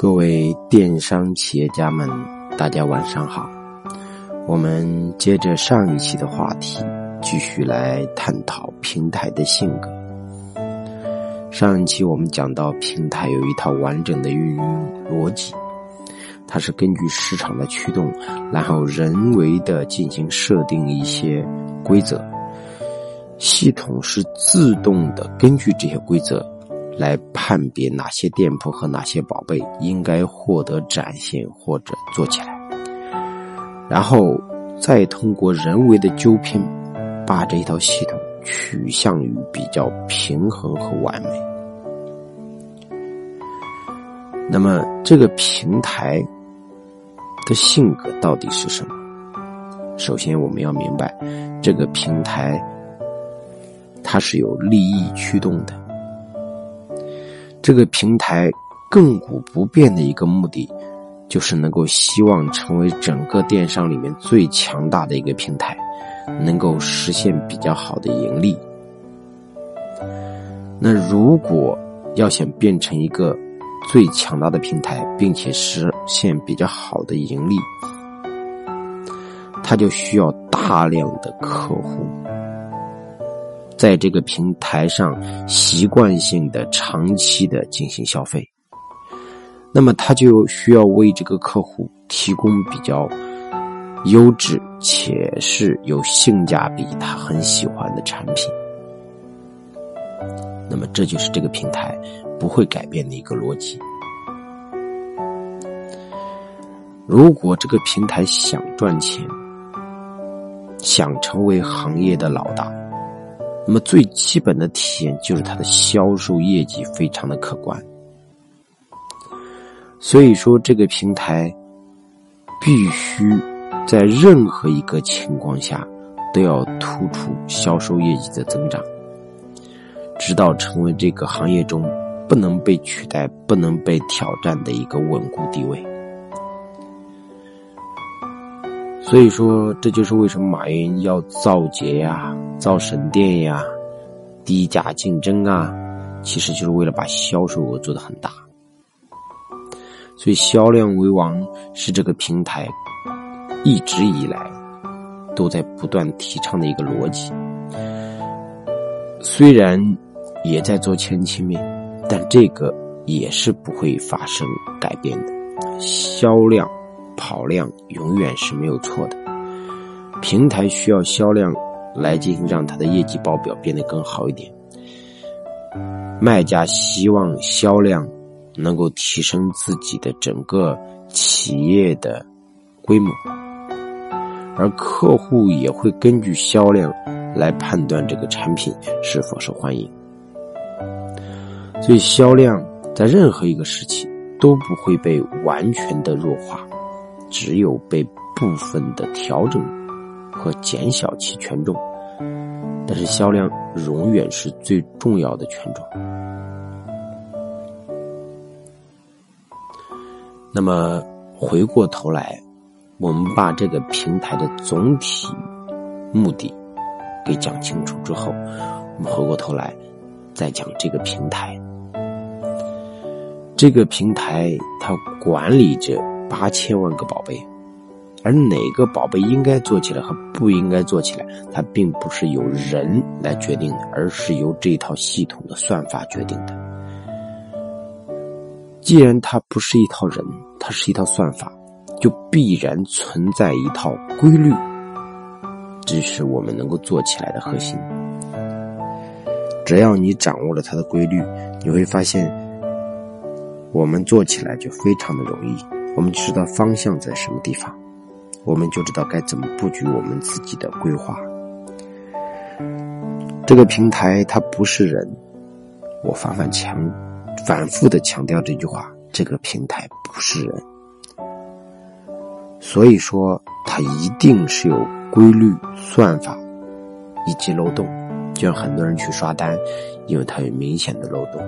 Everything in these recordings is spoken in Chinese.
各位电商企业家们，大家晚上好。我们接着上一期的话题，继续来探讨平台的性格。上一期我们讲到，平台有一套完整的运营逻辑，它是根据市场的驱动，然后人为的进行设定一些规则，系统是自动的根据这些规则。来判别哪些店铺和哪些宝贝应该获得展现或者做起来，然后再通过人为的纠偏，把这一套系统取向于比较平衡和完美。那么，这个平台的性格到底是什么？首先，我们要明白，这个平台它是有利益驱动的。这个平台亘古不变的一个目的，就是能够希望成为整个电商里面最强大的一个平台，能够实现比较好的盈利。那如果要想变成一个最强大的平台，并且实现比较好的盈利，它就需要大量的客户。在这个平台上习惯性的、长期的进行消费，那么他就需要为这个客户提供比较优质且是有性价比、他很喜欢的产品。那么这就是这个平台不会改变的一个逻辑。如果这个平台想赚钱，想成为行业的老大。那么最基本的体验就是它的销售业绩非常的可观，所以说这个平台必须在任何一个情况下都要突出销售业绩的增长，直到成为这个行业中不能被取代、不能被挑战的一个稳固地位。所以说，这就是为什么马云要造节呀、造神殿呀、低价竞争啊，其实就是为了把销售额做得很大。所以，销量为王是这个平台一直以来都在不断提倡的一个逻辑。虽然也在做前期面，但这个也是不会发生改变的。销量。跑量永远是没有错的，平台需要销量来进行让它的业绩报表变得更好一点。卖家希望销量能够提升自己的整个企业的规模，而客户也会根据销量来判断这个产品是否受欢迎。所以，销量在任何一个时期都不会被完全的弱化。只有被部分的调整和减小其权重，但是销量永远是最重要的权重。那么回过头来，我们把这个平台的总体目的给讲清楚之后，我们回过头来再讲这个平台。这个平台它管理着。八千万个宝贝，而哪个宝贝应该做起来和不应该做起来，它并不是由人来决定的，而是由这套系统的算法决定的。既然它不是一套人，它是一套算法，就必然存在一套规律，这是我们能够做起来的核心。只要你掌握了它的规律，你会发现，我们做起来就非常的容易。我们知道方向在什么地方，我们就知道该怎么布局我们自己的规划。这个平台它不是人，我反反强、反复的强调这句话：这个平台不是人。所以说，它一定是有规律、算法以及漏洞，就像很多人去刷单，因为它有明显的漏洞。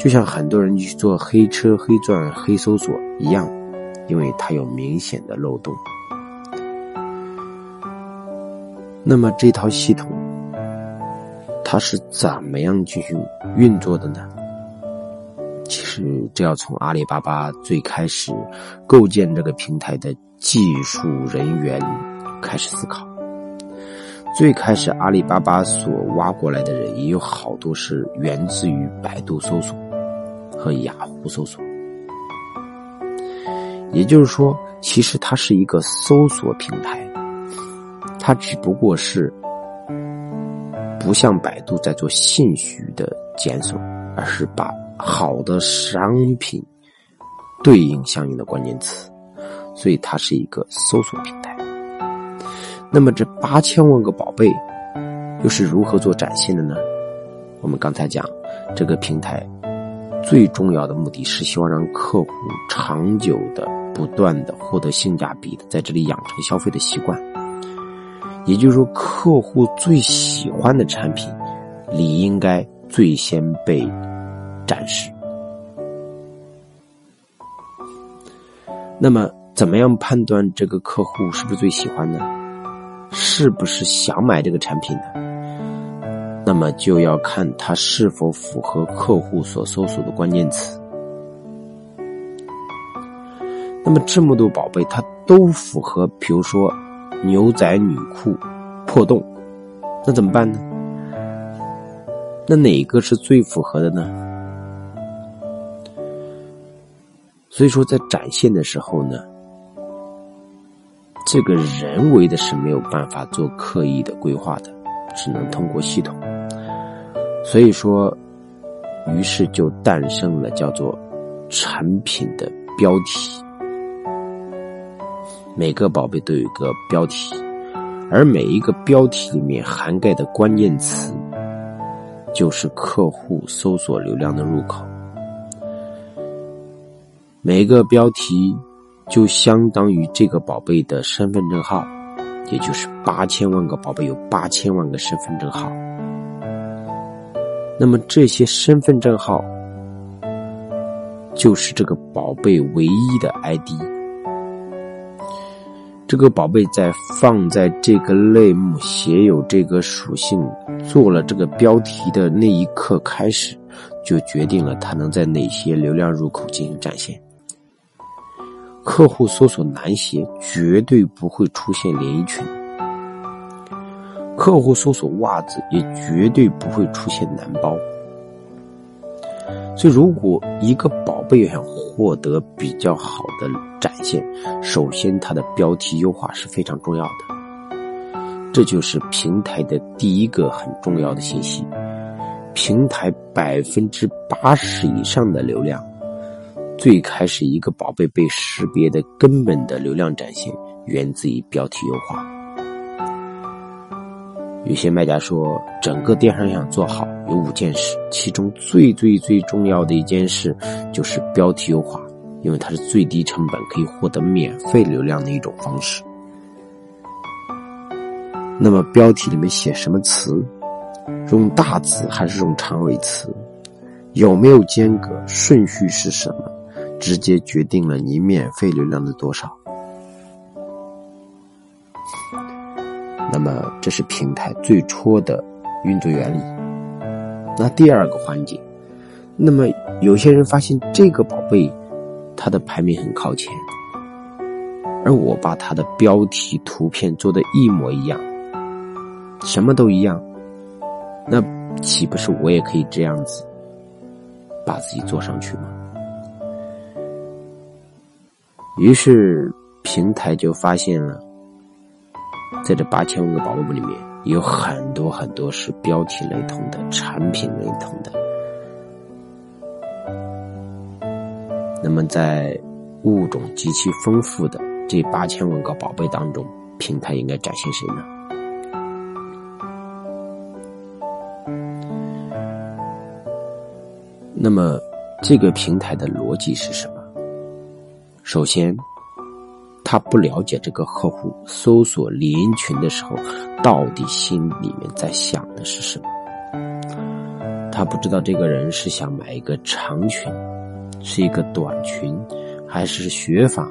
就像很多人去做黑车、黑钻、黑搜索一样，因为它有明显的漏洞。那么这套系统，它是怎么样进行运作的呢？其实这要从阿里巴巴最开始构建这个平台的技术人员开始思考。最开始阿里巴巴所挖过来的人也有好多是源自于百度搜索和雅虎搜索，也就是说，其实它是一个搜索平台，它只不过是不像百度在做信息的检索，而是把好的商品对应相应的关键词，所以它是一个搜索平台。那么这八千万个宝贝又是如何做展现的呢？我们刚才讲，这个平台最重要的目的是希望让客户长久的、不断的获得性价比的，在这里养成消费的习惯。也就是说，客户最喜欢的产品，理应该最先被展示。那么，怎么样判断这个客户是不是最喜欢呢？是不是想买这个产品呢？那么就要看它是否符合客户所搜索的关键词。那么这么多宝贝，它都符合，比如说牛仔女裤破洞，那怎么办呢？那哪个是最符合的呢？所以说，在展现的时候呢？这个人为的是没有办法做刻意的规划的，只能通过系统。所以说，于是就诞生了叫做产品的标题。每个宝贝都有一个标题，而每一个标题里面涵盖的关键词，就是客户搜索流量的入口。每个标题。就相当于这个宝贝的身份证号，也就是八千万个宝贝有八千万个身份证号。那么这些身份证号就是这个宝贝唯一的 ID。这个宝贝在放在这个类目写有这个属性，做了这个标题的那一刻开始，就决定了它能在哪些流量入口进行展现。客户搜索男鞋，绝对不会出现连衣裙；客户搜索袜子，也绝对不会出现男包。所以，如果一个宝贝想获得比较好的展现，首先它的标题优化是非常重要的。这就是平台的第一个很重要的信息：平台百分之八十以上的流量。最开始，一个宝贝被识别的根本的流量展现，源自于标题优化。有些卖家说，整个电商想做好，有五件事，其中最最最重要的一件事就是标题优化，因为它是最低成本可以获得免费流量的一种方式。那么，标题里面写什么词？用大字还是用长尾词？有没有间隔？顺序是什么？直接决定了你免费流量的多少。那么，这是平台最初的运作原理。那第二个环节，那么有些人发现这个宝贝，它的排名很靠前，而我把它的标题、图片做的一模一样，什么都一样，那岂不是我也可以这样子把自己做上去吗？于是平台就发现了，在这八千万个宝贝里面，有很多很多是标题雷同的、产品雷同的。那么在物种极其丰富的这八千万个宝贝当中，平台应该展现谁呢？那么这个平台的逻辑是什么？首先，他不了解这个客户搜索连衣裙的时候，到底心里面在想的是什么。他不知道这个人是想买一个长裙，是一个短裙，还是雪纺，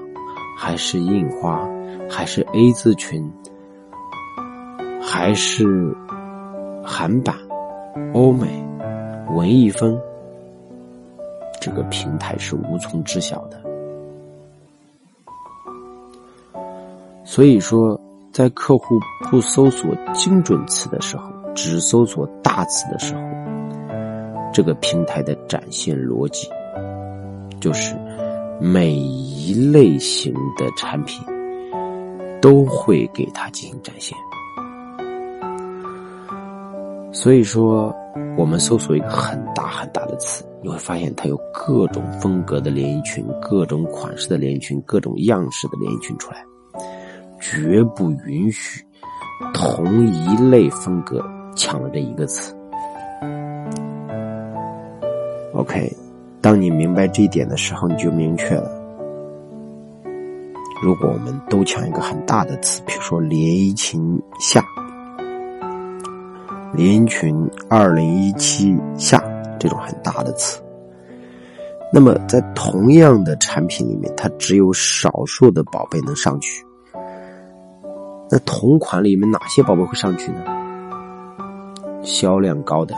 还是印花，还是 A 字裙，还是韩版、欧美、文艺风。这个平台是无从知晓的。所以说，在客户不搜索精准词的时候，只搜索大词的时候，这个平台的展现逻辑就是每一类型的产品都会给它进行展现。所以说，我们搜索一个很大很大的词，你会发现它有各种风格的连衣裙、各种款式的连衣裙、各种样式的连衣裙出来。绝不允许同一类风格抢了这一个词。OK，当你明白这一点的时候，你就明确了。如果我们都抢一个很大的词，比如说“连衣裙夏”“连衣裙二零一七夏”这种很大的词，那么在同样的产品里面，它只有少数的宝贝能上去。那同款里面哪些宝贝会上去呢？销量高的、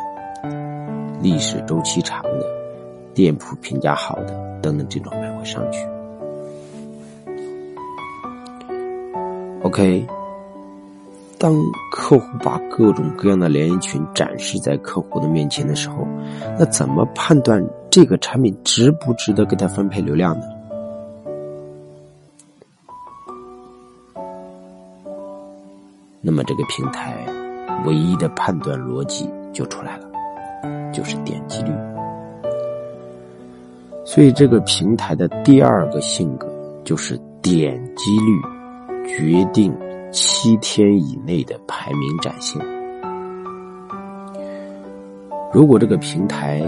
历史周期长的、店铺评价好的等等这种才会上去。OK，当客户把各种各样的连衣裙展示在客户的面前的时候，那怎么判断这个产品值不值得给他分配流量呢？那么这个平台唯一的判断逻辑就出来了，就是点击率。所以这个平台的第二个性格就是点击率决定七天以内的排名展现。如果这个平台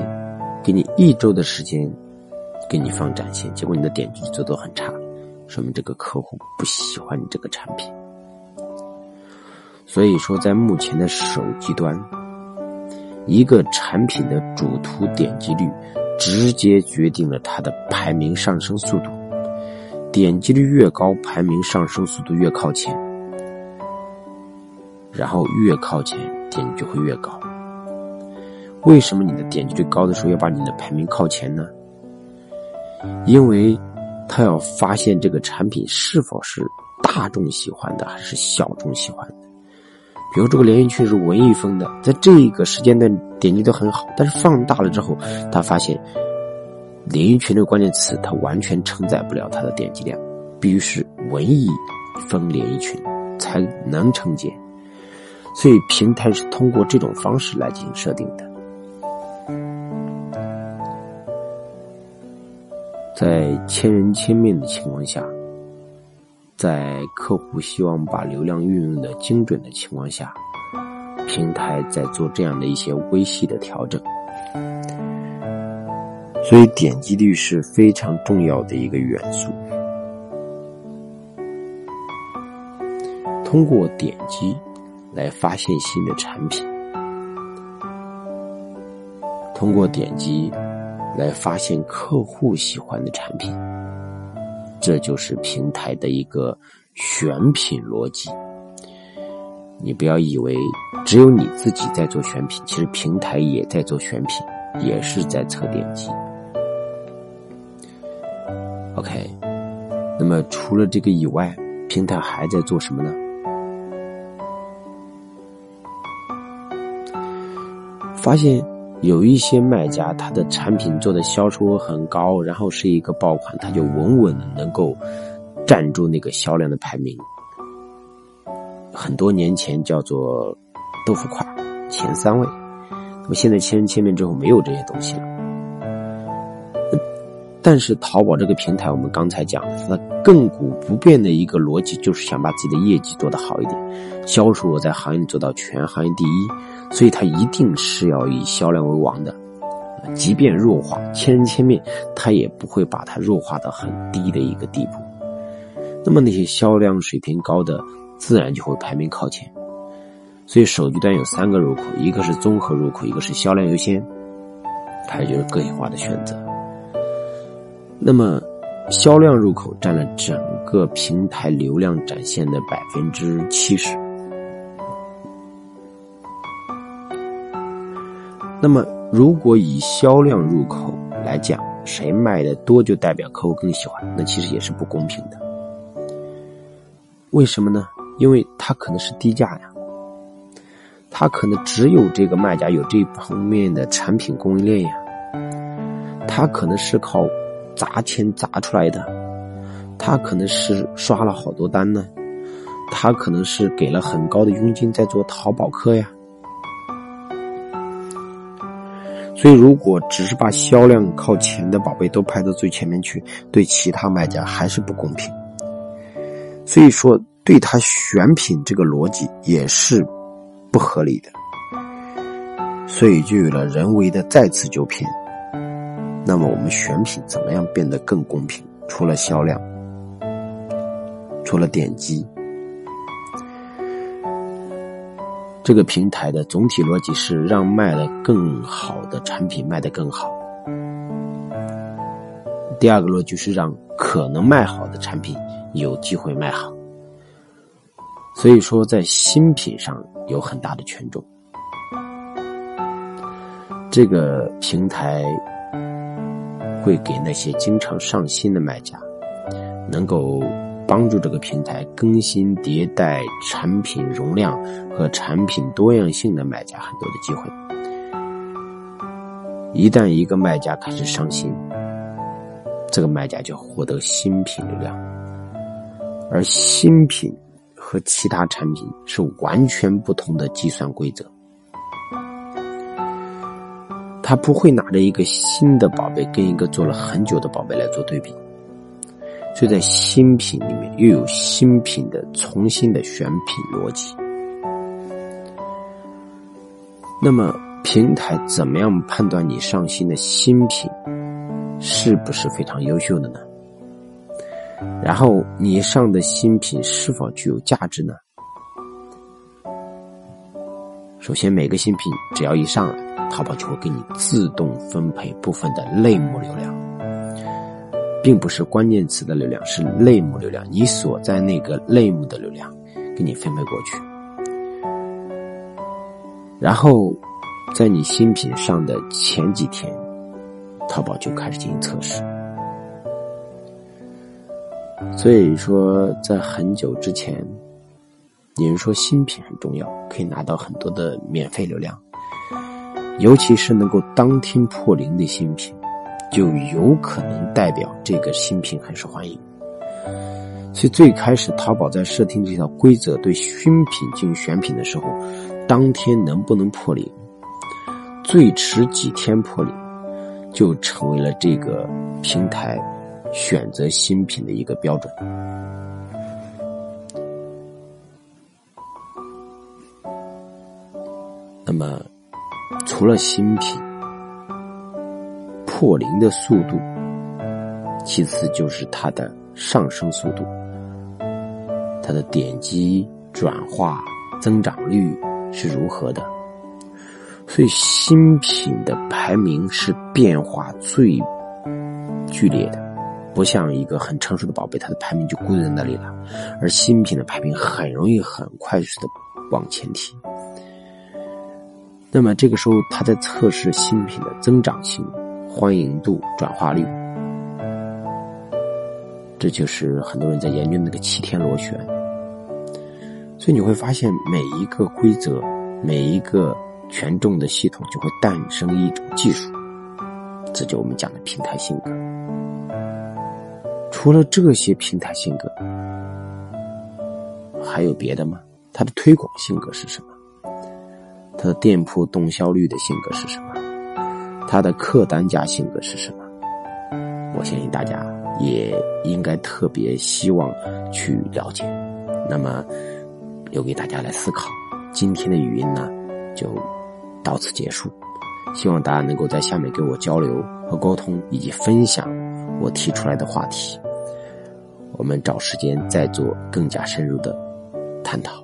给你一周的时间给你放展现，结果你的点击率做的很差，说明这个客户不喜欢你这个产品。所以说，在目前的手机端，一个产品的主图点击率直接决定了它的排名上升速度。点击率越高，排名上升速度越靠前，然后越靠前点击就会越高。为什么你的点击率高的时候要把你的排名靠前呢？因为，他要发现这个产品是否是大众喜欢的，还是小众喜欢的。比如这个连衣裙是文艺风的，在这个时间段点击都很好，但是放大了之后，他发现连衣裙这个关键词，它完全承载不了它的点击量，必须是文艺风连衣裙才能承接。所以平台是通过这种方式来进行设定的。在千人千面的情况下。在客户希望把流量运用的精准的情况下，平台在做这样的一些微细的调整，所以点击率是非常重要的一个元素。通过点击来发现新的产品，通过点击来发现客户喜欢的产品。这就是平台的一个选品逻辑。你不要以为只有你自己在做选品，其实平台也在做选品，也是在测点击。OK，那么除了这个以外，平台还在做什么呢？发现。有一些卖家，他的产品做的销售额很高，然后是一个爆款，他就稳稳的能够站住那个销量的排名。很多年前叫做豆腐块前三位，那么现在千人千面之后没有这些东西了。但是淘宝这个平台，我们刚才讲的，它亘古不变的一个逻辑，就是想把自己的业绩做得好一点，销售额在行业做到全行业第一。所以它一定是要以销量为王的，即便弱化千人千面，它也不会把它弱化到很低的一个地步。那么那些销量水平高的，自然就会排名靠前。所以手机端有三个入口，一个是综合入口，一个是销量优先，还有就是个性化的选择。那么销量入口占了整个平台流量展现的百分之七十。那么，如果以销量入口来讲，谁卖的多就代表客户更喜欢，那其实也是不公平的。为什么呢？因为他可能是低价呀，他可能只有这个卖家有这方面的产品供应链呀，他可能是靠砸钱砸出来的，他可能是刷了好多单呢，他可能是给了很高的佣金在做淘宝客呀。所以，如果只是把销量靠前的宝贝都排到最前面去，对其他卖家还是不公平。所以说，对他选品这个逻辑也是不合理的。所以就有了人为的再次纠偏。那么，我们选品怎么样变得更公平？除了销量，除了点击。这个平台的总体逻辑是让卖的更好的产品卖得更好。第二个逻辑是让可能卖好的产品有机会卖好。所以说，在新品上有很大的权重。这个平台会给那些经常上新的卖家能够。帮助这个平台更新迭代产品容量和产品多样性的卖家很多的机会。一旦一个卖家开始上新，这个卖家就获得新品流量，而新品和其他产品是完全不同的计算规则。他不会拿着一个新的宝贝跟一个做了很久的宝贝来做对比。所以在新品里面又有新品的重新的选品逻辑。那么平台怎么样判断你上新的新品是不是非常优秀的呢？然后你上的新品是否具有价值呢？首先，每个新品只要一上来，淘宝就会给你自动分配部分的类目流量。并不是关键词的流量，是类目流量。你所在那个类目的流量，给你分配过去。然后，在你新品上的前几天，淘宝就开始进行测试。所以说，在很久之前，有人说新品很重要，可以拿到很多的免费流量，尤其是能够当天破零的新品。就有可能代表这个新品很受欢迎，所以最开始淘宝在设定这条规则对新品进行选品的时候，当天能不能破零，最迟几天破零，就成为了这个平台选择新品的一个标准。那么，除了新品。破零的速度，其次就是它的上升速度，它的点击、转化、增长率是如何的？所以新品的排名是变化最剧烈的，不像一个很成熟的宝贝，它的排名就固定在那里了，而新品的排名很容易很快速的往前提。那么这个时候，他在测试新品的增长性。欢迎度、转化率，这就是很多人在研究那个七天螺旋。所以你会发现，每一个规则、每一个权重的系统，就会诞生一种技术，这就我们讲的平台性格。除了这些平台性格，还有别的吗？它的推广性格是什么？它的店铺动销率的性格是什么？他的客单价性格是什么？我相信大家也应该特别希望去了解。那么，留给大家来思考。今天的语音呢，就到此结束。希望大家能够在下面跟我交流和沟通，以及分享我提出来的话题。我们找时间再做更加深入的探讨。